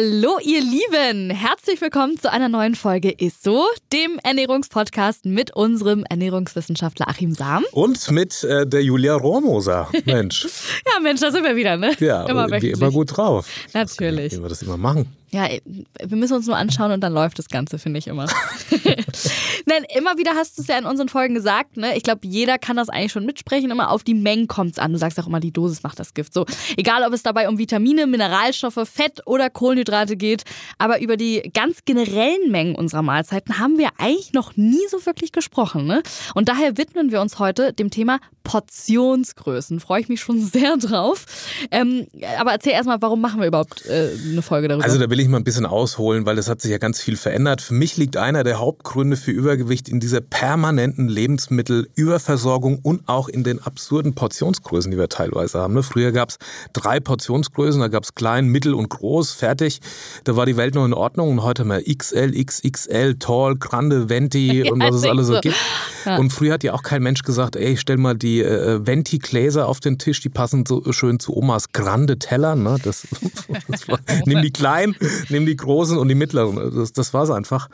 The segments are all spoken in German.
Hallo ihr Lieben, herzlich willkommen zu einer neuen Folge ISSO, dem Ernährungspodcast mit unserem Ernährungswissenschaftler Achim Sam. Und mit äh, der Julia Rohrmoser. Mensch. ja Mensch, da sind wir wieder, ne? Ja, immer, wie immer gut drauf. Natürlich. Wie wir das immer machen. Ja, wir müssen uns nur anschauen und dann läuft das Ganze, finde ich immer. Nein, immer wieder hast du es ja in unseren Folgen gesagt, ne? Ich glaube, jeder kann das eigentlich schon mitsprechen. Immer auf die Mengen kommt es an. Du sagst auch immer, die Dosis macht das Gift. So, egal ob es dabei um Vitamine, Mineralstoffe, Fett oder Kohlenhydrate geht. Aber über die ganz generellen Mengen unserer Mahlzeiten haben wir eigentlich noch nie so wirklich gesprochen, ne? Und daher widmen wir uns heute dem Thema Portionsgrößen. Freue ich mich schon sehr drauf. Ähm, aber erzähl erstmal, warum machen wir überhaupt äh, eine Folge darüber? Also da will ich mal ein bisschen ausholen, weil das hat sich ja ganz viel verändert. Für mich liegt einer der Hauptgründe für Übergewicht in dieser permanenten Lebensmittelüberversorgung und auch in den absurden Portionsgrößen, die wir teilweise haben. Ne? Früher gab es drei Portionsgrößen, da gab es klein, mittel und groß, fertig. Da war die Welt noch in Ordnung und heute haben wir XL, XXL, Tall, Grande, Venti und was es alles so gibt. Und früher hat ja auch kein Mensch gesagt, ey, stell mal die äh, Venti-Gläser auf den Tisch, die passen so schön zu Omas Grande Teller. Ne? Das, das war, nimm die kleinen, nimm die großen und die mittleren. Das, das war's einfach.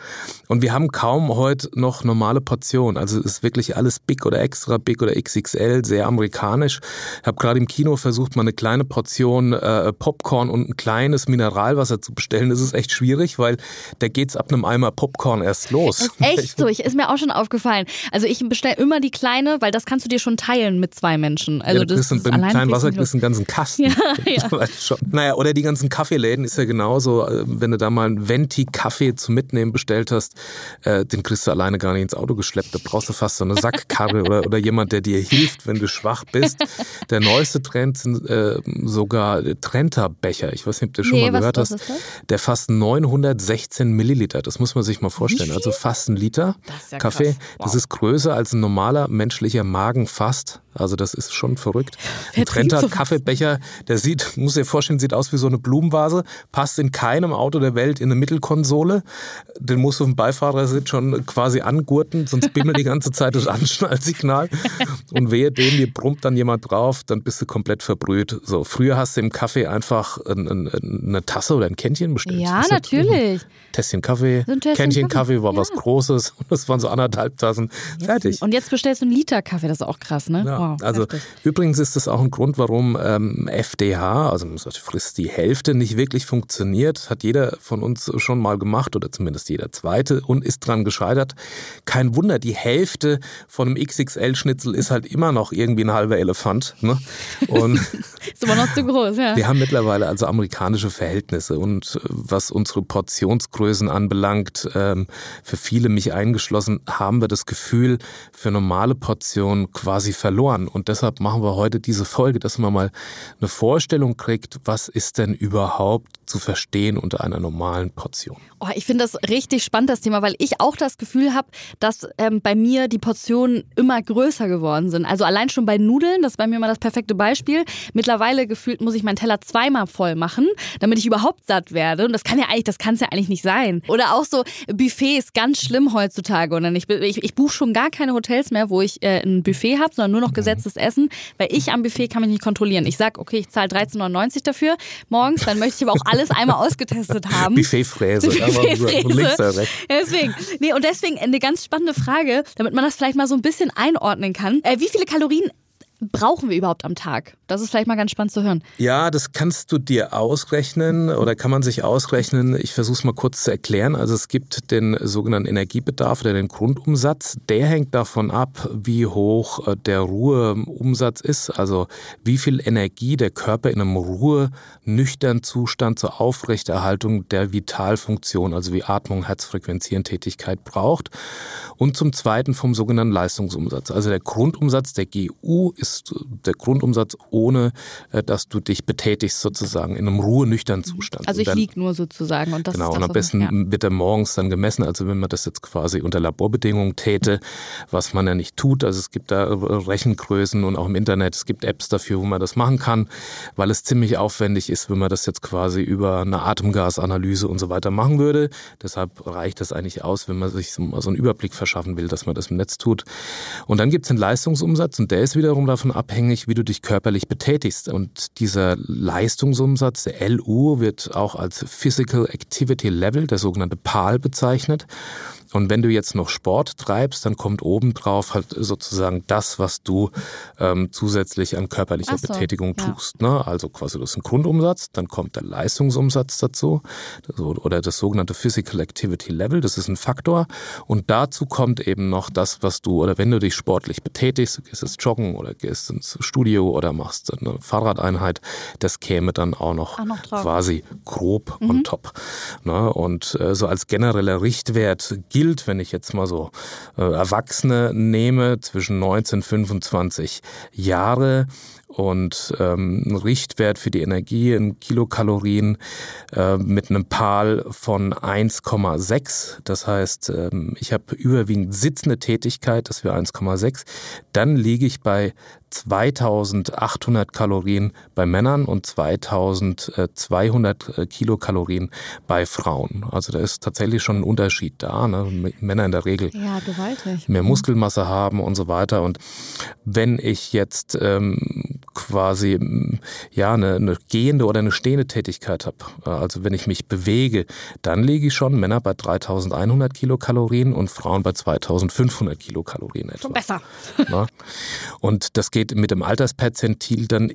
Und wir haben kaum heute noch normale Portionen. Also es ist wirklich alles big oder extra big oder XXL, sehr amerikanisch. Ich habe gerade im Kino versucht, mal eine kleine Portion äh, Popcorn und ein kleines Mineralwasser zu bestellen. Das ist echt schwierig, weil da geht's ab einem Eimer Popcorn erst los. Ist echt so. Ich, ist mir auch schon aufgefallen. Also ich bestelle immer die kleine, weil das kannst du dir schon teilen mit zwei Menschen. Also ja, das ist beim kleinen Wasser kriegst du einen ganzen Kasten. Ja, ja. naja, oder die ganzen Kaffeeläden ist ja genauso. Äh, wenn du da mal einen Venti-Kaffee zum Mitnehmen bestellt hast, äh, den kriegst du alleine gar nicht ins Auto geschleppt. Da brauchst du fast so eine Sackkarre oder, oder jemand, der dir hilft, wenn du schwach bist. Der neueste Trend sind äh, sogar Trenta-Becher. Ich weiß nicht, ob du schon Nee, mal gehört hast. Der fasst 916 Milliliter. Das muss man sich mal vorstellen. Also fast ein Liter Das ja Kaffee. krass. Das Wow. ist größer als ein normaler menschlicher Magen fast. Also das ist schon verrückt. Ein Trenta sowas? Kaffeebecher, der sieht, muss dir vorstellen, sieht aus wie so eine Blumenvase, passt in keinem Auto der Welt in eine Mittelkonsole. Den musst du auf dem Beifahrersitz schon quasi angurten, sonst bimmelt die ganze Zeit das Anschnallsignal. Und wehe dem, dir brummt dann jemand drauf, dann bist du komplett verbrüht. So, früher hast du im Kaffee einfach ein, ein, eine Tasse oder ein Kännchen bestellt. Ja, natürlich. Tässchen Kaffee, So ein Tässchen Kännchen Kaffee, Kaffee war ja. was Großes. Und das waren so anderthalb Tassen. Fertig. Und jetzt bestellst du einen Liter Kaffee, das ist auch krass, ne? Ja, wow, also heftig. übrigens ist das auch ein Grund, warum ähm, FDH, also man sagt, frisst die Hälfte, nicht wirklich funktioniert. Hat jeder von uns schon mal gemacht oder zumindest jeder zweite und ist dran gescheitert. Kein Wunder, die Hälfte von einem XXL-Schnitzel ist halt immer noch irgendwie ein halber Elefant. Ne? Und Ist aber noch zu groß, ja. wir haben mittlerweile also amerikanische Verhältnisse und äh, was unsere Portionsgrößen anbelangt, ähm, für viele, mich eingeschlossen, haben wir das Gefühl, für normale Portionen quasi verloren. Und deshalb machen wir heute diese Folge, dass man mal eine Vorstellung kriegt, was ist denn überhaupt zu verstehen unter einer normalen Portion. Oh, ich finde das richtig spannend, das Thema, weil ich auch das Gefühl habe, dass ähm, bei mir die Portionen immer größer geworden sind. Also allein schon bei Nudeln, das ist bei mir mal das perfekte Beispiel. Mittlerweile gefühlt muss ich meinen Teller zweimal voll machen, damit ich überhaupt satt werde. Und das kann ja eigentlich, das kann es ja eigentlich nicht sein. Oder auch so Buffets, ganz schlimm heutzutage. Und ich, ich, ich buche schon gar keine Hotels mehr, wo ich äh, ein Buffet habe, sondern nur noch gesetztes Essen, weil ich am Buffet kann mich nicht kontrollieren. Ich sag, okay, ich zahle 13,99 dafür morgens, dann möchte ich aber auch alles einmal ausgetestet haben. Buffetfräse. Ja, deswegen. Nee, und deswegen eine ganz spannende Frage, damit man das vielleicht mal so ein bisschen einordnen kann. Äh, wie viele Kalorien brauchen wir überhaupt am Tag? Das ist vielleicht mal ganz spannend zu hören. Ja, das kannst du dir ausrechnen oder kann man sich ausrechnen. Ich versuche es mal kurz zu erklären. Also es gibt den sogenannten Energiebedarf oder den Grundumsatz. Der hängt davon ab, wie hoch äh, der Ruheumsatz ist. Also wie viel Energie der Körper in einem Ruhe, nüchternen Zustand zur Aufrechterhaltung der Vitalfunktion, also wie Atmung, Herzfrequenz, Hirntätigkeit braucht. Und zum Zweiten vom sogenannten Leistungsumsatz. Also der Grundumsatz der GU ist der Grundumsatz ohne äh, dass du dich betätigst sozusagen in einem ruhenüchternen Zustand. Also ich liege nur sozusagen und das Genau, ist das, und am besten ja. wird er morgens dann gemessen, also wenn man das jetzt quasi unter Laborbedingungen täte, was man ja nicht tut. Also es gibt da Rechengrößen und auch im Internet, es gibt Apps dafür, wo man das machen kann, weil es ziemlich aufwendig ist, wenn man das jetzt quasi über eine Atemgasanalyse und so weiter machen würde. Deshalb reicht das eigentlich aus, wenn man sich so einen Überblick verschaffen will, dass man das im Netz tut. Und dann gibt es den Leistungsumsatz und der ist wiederum davon abhängig, wie du dich körperlich betätigst. Und dieser Leistungsumsatz, der LU, wird auch als Physical Activity Level, der sogenannte PAL, bezeichnet. Und wenn du jetzt noch Sport treibst, dann kommt obendrauf halt sozusagen das, was du ähm, zusätzlich an körperlicher so, Betätigung ja. tust. Ne? Also quasi das ist ein Grundumsatz, dann kommt der Leistungsumsatz dazu oder das sogenannte Physical Activity Level, das ist ein Faktor. Und dazu kommt eben noch das, was du, oder wenn du dich sportlich betätigst, gehst jetzt joggen oder gehst ins Studio oder machst eine Fahrradeinheit, das käme dann auch noch, Auch noch quasi grob on top. Ne? Und äh, so als genereller Richtwert gilt, wenn ich jetzt mal so äh, Erwachsene nehme, zwischen 19 und 25 Jahre und ähm, Richtwert für die Energie in Kilokalorien äh, mit einem PAL von 1,6. Das heißt, ähm, ich habe überwiegend sitzende Tätigkeit, das wäre 1,6. Dann liege ich bei 2800 Kalorien bei Männern und 2200 äh, Kilokalorien bei Frauen. Also da ist tatsächlich schon ein Unterschied da. Ne? Männer in der Regel Ja, mehr Muskelmasse haben und so weiter. Und wenn ich jetzt ähm, quasi ja eine, eine gehende oder eine stehende Tätigkeit habe, äh, also wenn ich mich bewege, dann liege ich schon Männer bei 3100 Kilokalorien und Frauen bei 2500 Kilokalorien etwa. Schon besser. Ne? Und das geht mit dem Altersperzentil dann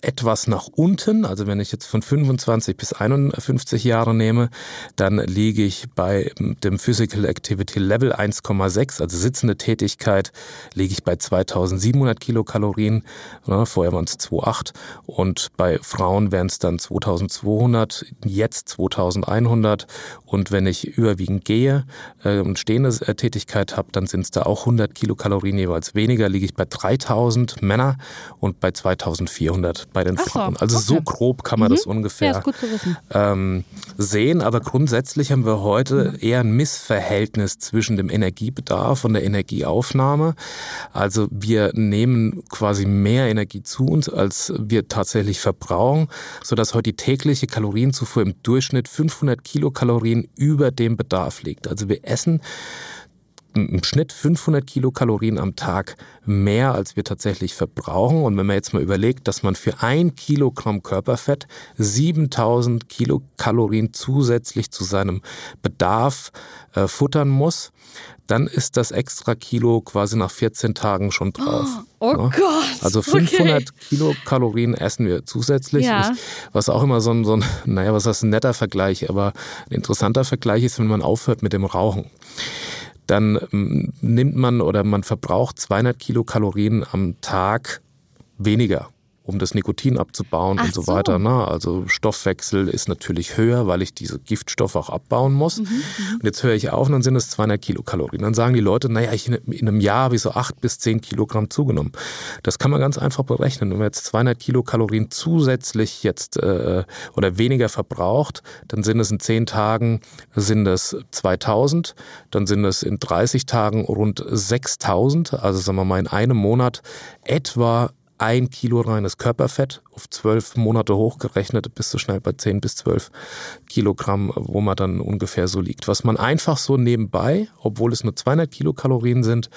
etwas nach unten. Also wenn ich jetzt von 25 bis 51 Jahre nehme, dann liege ich bei dem Physical Activity Level 1,6, also sitzende Tätigkeit, liege ich bei 2700 Kilokalorien. Ne, vorher waren es 2,8 und bei Frauen wären es dann 2200, jetzt 2100 und wenn ich überwiegend gehe äh, und stehende äh, Tätigkeit habe, dann sind es da auch 100 Kilokalorien jeweils weniger, liege ich bei 3000 Männer und bei 2400 bei den Ach so, Frauen. Also so okay. grob kann man das Ja, ungefähr wissen. ähm, sehen, aber grundsätzlich haben wir heute eher ein Missverhältnis zwischen dem Energiebedarf und der Energieaufnahme. Also wir nehmen quasi mehr Energie zu uns, als wir tatsächlich verbrauchen, sodass heute die tägliche Kalorienzufuhr im Durchschnitt 500 Kilokalorien über dem Bedarf liegt. Also wir essen im Schnitt 500 Kilokalorien am Tag mehr, als wir tatsächlich verbrauchen. Und wenn man jetzt mal überlegt, dass man für ein Kilogramm Körperfett 7000 Kilokalorien zusätzlich zu seinem Bedarf äh, futtern muss, dann ist das extra Kilo quasi nach 14 Tagen schon drauf. Oh Ja. Gott. Also 500 Kilokalorien essen wir zusätzlich. Ja. Ich, was auch immer so ein, so ein, naja, was heißt ein netter Vergleich, aber ein interessanter Vergleich ist, wenn man aufhört mit dem Rauchen. Dann ähm, nimmt man oder man verbraucht 200 Kilokalorien am Tag weniger, um das Nikotin abzubauen Ach und so, so. weiter. Ne? Also Stoffwechsel ist natürlich höher, weil ich diese Giftstoffe auch abbauen muss. Mhm, Und jetzt höre ich auf und dann sind es 200 Kilokalorien. Dann sagen die Leute, naja, ich, in einem Jahr habe ich so 8 bis 10 Kilogramm zugenommen. Das kann man ganz einfach berechnen. Wenn man jetzt 200 Kilokalorien zusätzlich jetzt äh, oder weniger verbraucht, dann sind es in 10 Tagen sind es 2000, dann sind es in 30 Tagen rund 6000, also sagen wir mal in einem Monat etwa ein Kilo reines Körperfett auf zwölf Monate hochgerechnet, bist du schnell bei 10 bis 12 Kilogramm, wo man dann ungefähr so liegt. Was man einfach so nebenbei, obwohl es nur 200 Kilokalorien sind,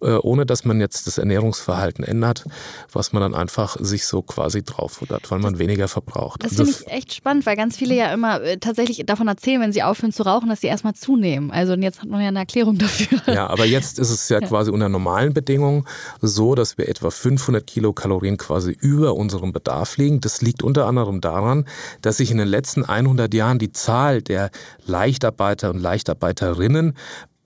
äh, ohne dass man jetzt das Ernährungsverhalten ändert, was man dann einfach sich so quasi drauffuttert, weil man weniger verbraucht. Das finde ich echt spannend, weil ganz viele ja immer äh, tatsächlich davon erzählen, wenn sie aufhören zu rauchen, dass sie erstmal zunehmen. Also und jetzt hat man ja eine Erklärung dafür. Ja, aber jetzt ist es ja, quasi unter normalen Bedingungen so, dass wir etwa 500 Kilokalorien quasi über unserem Bedarf liegen. Das liegt unter anderem daran, dass sich in den letzten 100 Jahren die Zahl der Leichtarbeiter und Leichtarbeiterinnen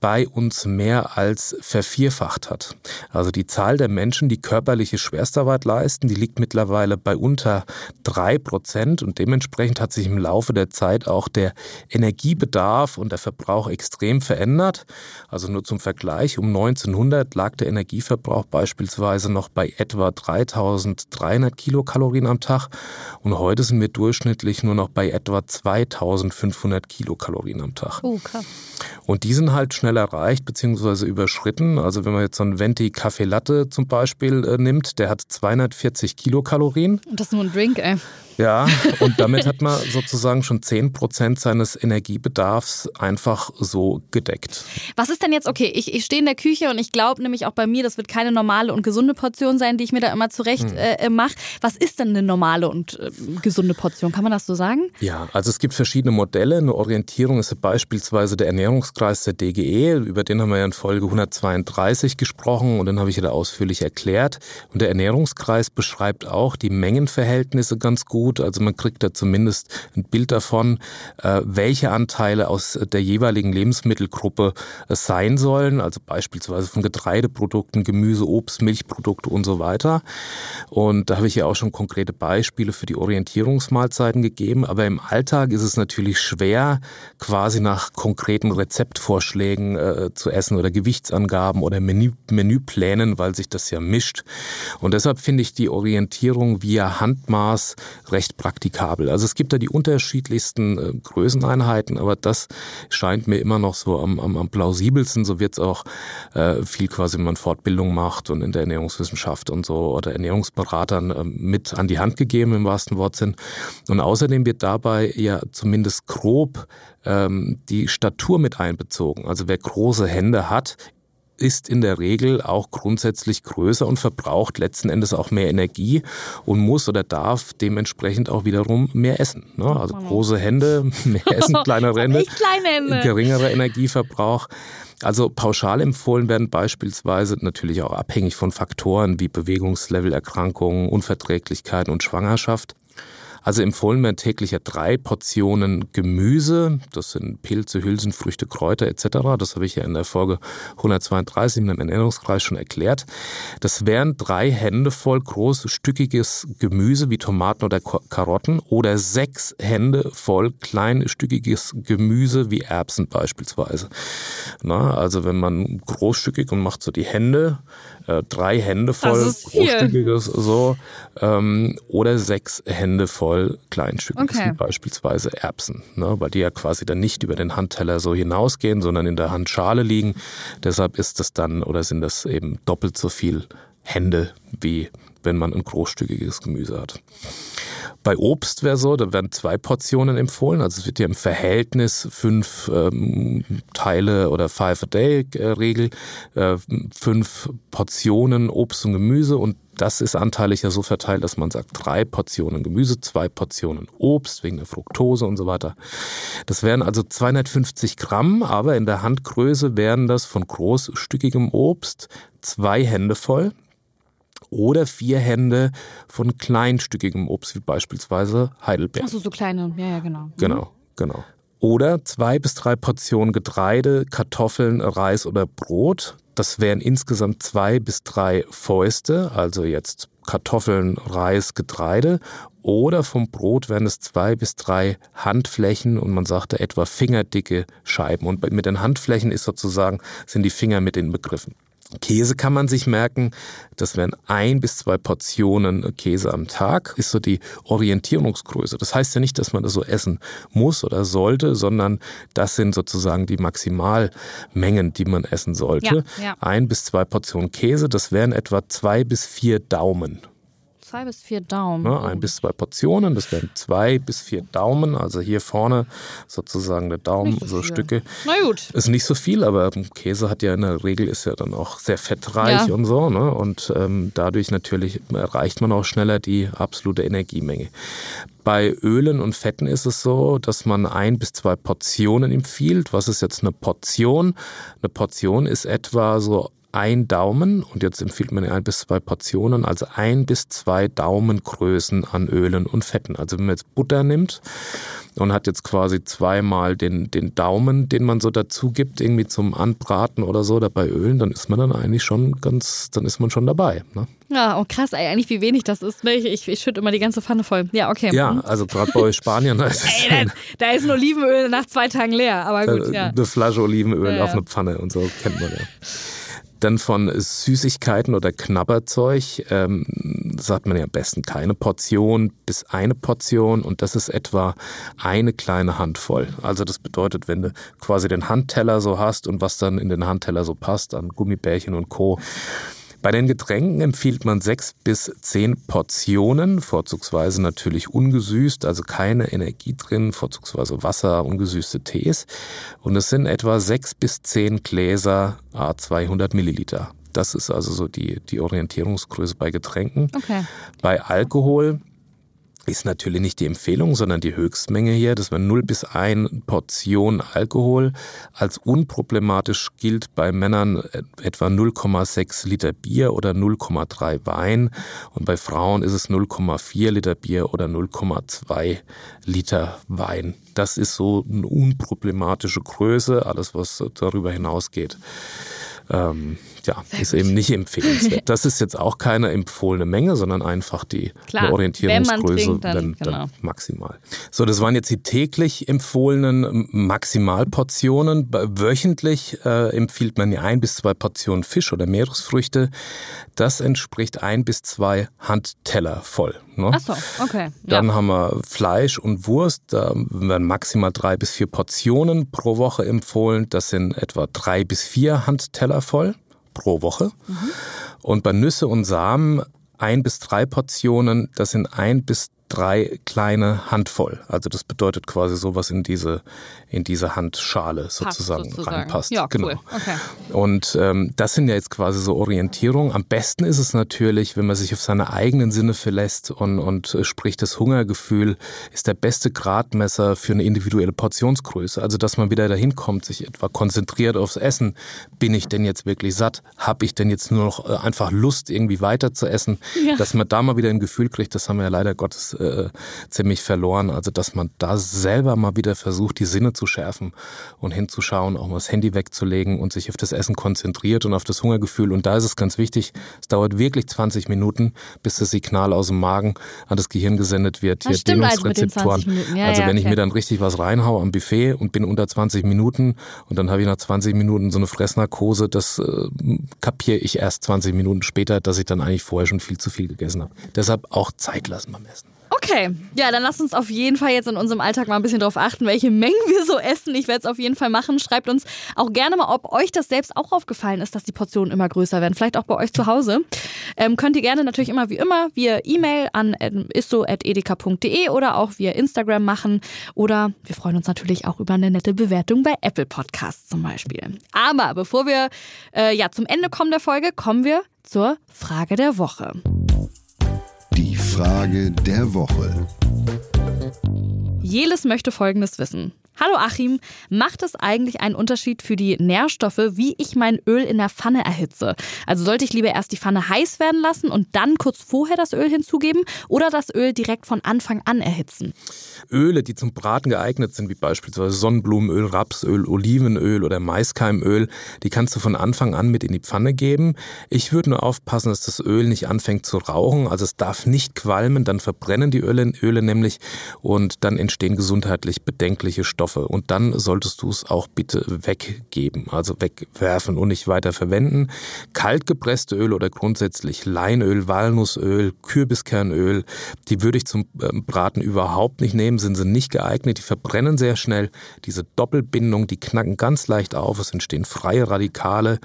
bei uns mehr als vervierfacht hat. Also die Zahl der Menschen, die körperliche Schwerstarbeit leisten, die liegt mittlerweile bei unter drei Prozent und dementsprechend hat sich im Laufe der Zeit auch der Energiebedarf und der Verbrauch extrem verändert. Also nur zum Vergleich, um 1900 lag der Energieverbrauch beispielsweise noch bei etwa 3300 Kilokalorien am Tag und heute sind wir durchschnittlich nur noch bei etwa 2500 Kilokalorien am Tag. Oh. Und die sind halt schnell erreicht bzw. überschritten. Also wenn man jetzt so einen Venti Kaffee Latte zum Beispiel äh, nimmt, der hat 240 Kilokalorien. Und das ist nur ein Drink, ey. Ja, und damit hat man sozusagen schon 10 Prozent seines Energiebedarfs einfach so gedeckt. Was ist denn jetzt, okay, ich, ich stehe in der Küche und ich glaube nämlich auch bei mir, das wird keine normale und gesunde Portion sein, die ich mir da immer zurecht hm. äh, mache. Was ist denn eine normale und äh, gesunde Portion? Kann man das so sagen? Ja, also es gibt verschiedene Modelle. Eine Orientierung ist beispielsweise der Ernährungskreis der DGE. Über den haben wir ja in Folge 132 gesprochen und den habe ich ja da ausführlich erklärt. Und der Ernährungskreis beschreibt auch die Mengenverhältnisse ganz gut gut. Also man kriegt da zumindest ein Bild davon, äh, welche Anteile aus der jeweiligen Lebensmittelgruppe es sein sollen. Also beispielsweise von Getreideprodukten, Gemüse, Obst, Milchprodukte und so weiter. Und da habe ich ja auch schon konkrete Beispiele für die Orientierungsmahlzeiten gegeben. Aber im Alltag ist es natürlich schwer, quasi nach konkreten Rezeptvorschlägen äh, zu essen oder Gewichtsangaben oder Menü Menüplänen, weil sich das ja mischt. Und deshalb finde ich die Orientierung via Handmaß recht praktikabel. Also es gibt da die unterschiedlichsten äh, Größeneinheiten, aber das scheint mir immer noch so am, am, am plausibelsten. So wird es auch äh, viel quasi, wenn man Fortbildung macht und in der Ernährungswissenschaft und so oder Ernährungsberatern äh, mit an die Hand gegeben im wahrsten Wortsinn. Und außerdem wird dabei ja zumindest grob ähm, die Statur mit einbezogen. Also wer große Hände hat, ist in der Regel auch grundsätzlich größer und verbraucht letzten Endes auch mehr Energie und muss oder darf dementsprechend auch wiederum mehr essen. Ne? Also große Hände, mehr Essen, kleinere Hände, Hände. geringerer Energieverbrauch. Also pauschal empfohlen werden beispielsweise natürlich auch abhängig von Faktoren wie Bewegungslevel, Erkrankungen, Unverträglichkeiten und Schwangerschaft. Also empfohlen werden täglich drei Portionen Gemüse. Das sind Pilze, Hülsenfrüchte, Kräuter etc. Das habe ich ja in der Folge 132 im Ernährungskreis schon erklärt. Das wären drei Hände voll großstückiges Gemüse wie Tomaten oder Karotten oder sechs Hände voll kleinstückiges Gemüse wie Erbsen beispielsweise. Na, also wenn man großstückig und macht so die Hände, äh, drei Hände voll großstückiges so ähm, oder sechs Hände voll voll kleinstückig, okay. wie beispielsweise Erbsen, ne? weil die ja quasi dann nicht über den Handteller so hinausgehen, sondern in der Handschale liegen. Deshalb ist das dann oder sind das eben doppelt so viel Hände, wie wenn man ein großstückiges Gemüse hat. Bei Obst wäre so, da werden zwei Portionen empfohlen. Also es wird ja im Verhältnis fünf ähm, Teile oder Five-a-Day-Regel, äh, fünf Portionen Obst und Gemüse und das ist anteilig ja so verteilt, dass man sagt, drei Portionen Gemüse, zwei Portionen Obst wegen der Fructose und so weiter. Das wären also 250 Gramm, aber in der Handgröße wären das von großstückigem Obst zwei Hände voll oder vier Hände von kleinstückigem Obst, wie beispielsweise Heidelbeeren. Achso, so kleine, ja, ja, genau. Genau, genau. Oder zwei bis drei Portionen Getreide, Kartoffeln, Reis oder Brot. Das wären insgesamt zwei bis drei Fäuste, also jetzt Kartoffeln, Reis, Getreide. Oder vom Brot wären es zwei bis drei Handflächen und man sagte etwa fingerdicke Scheiben. Und mit den Handflächen ist sozusagen, sind die Finger mit den Begriffen. Käse kann man sich merken, das wären ein bis zwei Portionen Käse am Tag, ist so die Orientierungsgröße. Das heißt ja nicht, dass man das so essen muss oder sollte, sondern das sind sozusagen die Maximalmengen, die man essen sollte. Ja, ja. Ein bis zwei Portionen Käse, das wären etwa zwei bis vier Daumen zwei bis vier Daumen. Ne, ein bis zwei Portionen, das wären zwei bis vier Daumen. Also hier vorne sozusagen der Daumen, so, so Stücke. Na gut. Ist nicht so viel, aber Käse hat ja in der Regel ist ja dann auch sehr fettreich ja. und so. Ne? Und ähm, dadurch natürlich erreicht man auch schneller die absolute Energiemenge. Bei Ölen und Fetten ist es so, dass man ein bis zwei Portionen empfiehlt. Was ist jetzt eine Portion? Eine Portion ist etwa so ein Daumen und jetzt empfiehlt man ein bis zwei Portionen, also ein bis zwei Daumengrößen an Ölen und Fetten. Also wenn man jetzt Butter nimmt und hat jetzt quasi zweimal den, den Daumen, den man so dazu gibt, irgendwie zum Anbraten oder so, dabei Ölen, dann ist man dann eigentlich schon ganz, dann ist man schon dabei. Ne? Ja, oh krass, ey, eigentlich wie wenig das ist. Ne? Ich, ich, schütte immer die ganze Pfanne voll. Ja, okay. Ja, Mhm. also gerade bei euch Spaniern, da ist Ey, da, da ist ein Olivenöl nach zwei Tagen leer, aber gut, ja. Eine Flasche Olivenöl Ja, ja. auf eine Pfanne und so kennt man ja. Dann von Süßigkeiten oder Knabberzeug ähm, sagt man ja am besten keine Portion bis eine Portion und das ist etwa eine kleine Handvoll. Also das bedeutet, wenn du quasi den Handteller so hast und was dann in den Handteller so passt an Gummibärchen und Co. Bei den Getränken empfiehlt man sechs bis zehn Portionen, vorzugsweise natürlich ungesüßt, also keine Energie drin, vorzugsweise Wasser, ungesüßte Tees. Und es sind etwa sechs bis zehn Gläser a 200 Milliliter. Das ist also so die, die Orientierungsgröße bei Getränken. Okay. Bei Alkohol ist natürlich nicht die Empfehlung, sondern die Höchstmenge hier, dass man 0 bis 1 Portion Alkohol als unproblematisch gilt bei Männern äh, etwa 0,6 Liter Bier oder 0,3 Wein und bei Frauen ist es 0,4 Liter Bier oder 0,2 Liter Wein. Das ist so eine unproblematische Größe, alles was darüber hinausgeht. Ähm, ja, ist eben nicht empfehlenswert. Das ist jetzt auch keine empfohlene Menge, sondern einfach die Klar, Orientierungsgröße, wenn trinkt, dann- dann, genau. dann maximal. So, das waren jetzt die täglich empfohlenen Maximalportionen. Wöchentlich äh, empfiehlt man ja ein bis zwei Portionen Fisch oder Meeresfrüchte. Das entspricht ein bis zwei Handteller voll. Ne? Ach so, okay. Dann ja. haben wir Fleisch und Wurst. Da werden maximal drei bis vier Portionen pro Woche empfohlen. Das sind etwa drei bis vier Handteller voll pro Woche. Und bei Nüsse und Samen ein bis drei Portionen. Das sind ein bis drei kleine Handvoll. Also das bedeutet quasi sowas in diese in diese Handschale sozusagen, sozusagen. reinpasst. Ja, genau. cool. Okay. Und ähm, das sind ja jetzt quasi so Orientierung. Am besten ist es natürlich, wenn man sich auf seine eigenen Sinne verlässt und, und äh, sprich das Hungergefühl ist der beste Gradmesser für eine individuelle Portionsgröße. Also dass man wieder dahin kommt, sich etwa konzentriert aufs Essen. Bin ich denn jetzt wirklich satt? Habe ich denn jetzt nur noch äh, einfach Lust, irgendwie weiter zu essen? Ja. Dass man da mal wieder ein Gefühl kriegt, das haben wir ja leider Gottes äh, ziemlich verloren. Also dass man da selber mal wieder versucht, die Sinne zu schärfen und hinzuschauen, auch mal das Handy wegzulegen und sich auf das Essen konzentriert und auf das Hungergefühl. Und da ist es ganz wichtig, es dauert wirklich 20 Minuten, bis das Signal aus dem Magen an das Gehirn gesendet wird. Das Hier stimmt also. 20 Minuten. Ja, also ja, wenn ich okay. mir dann richtig was reinhaue am Buffet und bin unter 20 Minuten und dann habe ich nach 20 Minuten so eine Fressnarkose, das äh, kapiere ich erst 20 Minuten später, dass ich dann eigentlich vorher schon viel zu viel gegessen habe. Deshalb auch Zeit lassen beim Essen. Okay, ja, dann lasst uns auf jeden Fall jetzt in unserem Alltag mal ein bisschen drauf achten, welche Mengen wir so essen. Ich werde es auf jeden Fall machen. Schreibt uns auch gerne mal, ob euch das selbst auch aufgefallen ist, dass die Portionen immer größer werden. Vielleicht auch bei euch zu Hause. Ähm, könnt ihr gerne natürlich immer wie immer via E-Mail an ähm, isso.edeka.de oder auch via Instagram machen. Oder wir freuen uns natürlich auch über eine nette Bewertung bei Apple Podcasts zum Beispiel. Aber bevor wir äh, ja, zum Ende kommen der Folge, kommen wir zur Frage der Woche. Frage der Woche. Jelis möchte Folgendes wissen. Hallo Achim, macht es eigentlich einen Unterschied für die Nährstoffe, wie ich mein Öl in der Pfanne erhitze? Also sollte ich lieber erst die Pfanne heiß werden lassen und dann kurz vorher das Öl hinzugeben oder das Öl direkt von Anfang an erhitzen? Öle, die zum Braten geeignet sind, wie beispielsweise Sonnenblumenöl, Rapsöl, Olivenöl oder Maiskeimöl, die kannst du von Anfang an mit in die Pfanne geben. Ich würde nur aufpassen, dass das Öl nicht anfängt zu rauchen. Also es darf nicht qualmen, dann verbrennen die Öle, Öle nämlich und dann entstehen gesundheitlich bedenkliche Stoffe. Und dann solltest du es auch bitte weggeben, also wegwerfen und nicht weiter verwenden. Kaltgepresste Öle oder grundsätzlich Leinöl, Walnussöl, Kürbiskernöl, die würde ich zum ähm, Braten überhaupt nicht nehmen, sind sie nicht geeignet, die verbrennen sehr schnell. Diese Doppelbindung, die knacken ganz leicht auf, es entstehen freie Radikale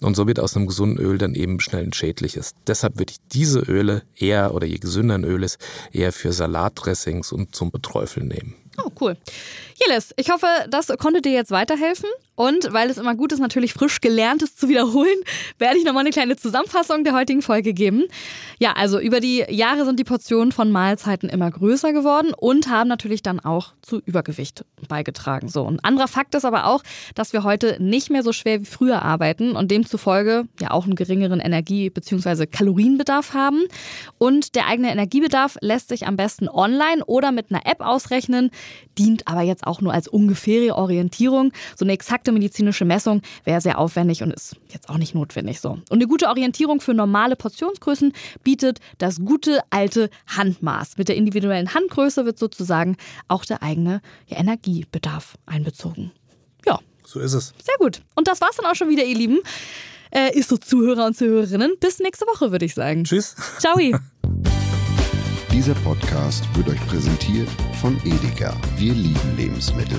und so wird aus einem gesunden Öl dann eben schnell ein schädliches. Deshalb würde ich diese Öle eher, oder je gesünder ein Öl ist, eher für Salatdressings und zum Beträufeln nehmen. Oh, cool. Jelis, ich hoffe, das konnte dir jetzt weiterhelfen. Und weil es immer gut ist, natürlich frisch Gelerntes zu wiederholen, werde ich nochmal eine kleine Zusammenfassung der heutigen Folge geben. Ja, also über die Jahre sind die Portionen von Mahlzeiten immer größer geworden und haben natürlich dann auch zu Übergewicht beigetragen. So, ein anderer Fakt ist aber auch, dass wir heute nicht mehr so schwer wie früher arbeiten und demzufolge ja auch einen geringeren Energie- bzw. Kalorienbedarf haben. Und der eigene Energiebedarf lässt sich am besten online oder mit einer App ausrechnen, dient aber jetzt auch nur als ungefähre Orientierung. So eine exakte medizinische Messung wäre sehr aufwendig und ist jetzt auch nicht notwendig so. Und eine gute Orientierung für normale Portionsgrößen bietet das gute alte Handmaß. Mit der individuellen Handgröße wird sozusagen auch der eigene ja, Energiebedarf einbezogen. Ja. So ist es. Sehr gut. Und das war's dann auch schon wieder, ihr Lieben. Äh, ist so Zuhörer und Zuhörerinnen. Bis nächste Woche, würde ich sagen. Tschüss. Ciao. Dieser Podcast wird euch präsentiert von Edeka. Wir lieben Lebensmittel.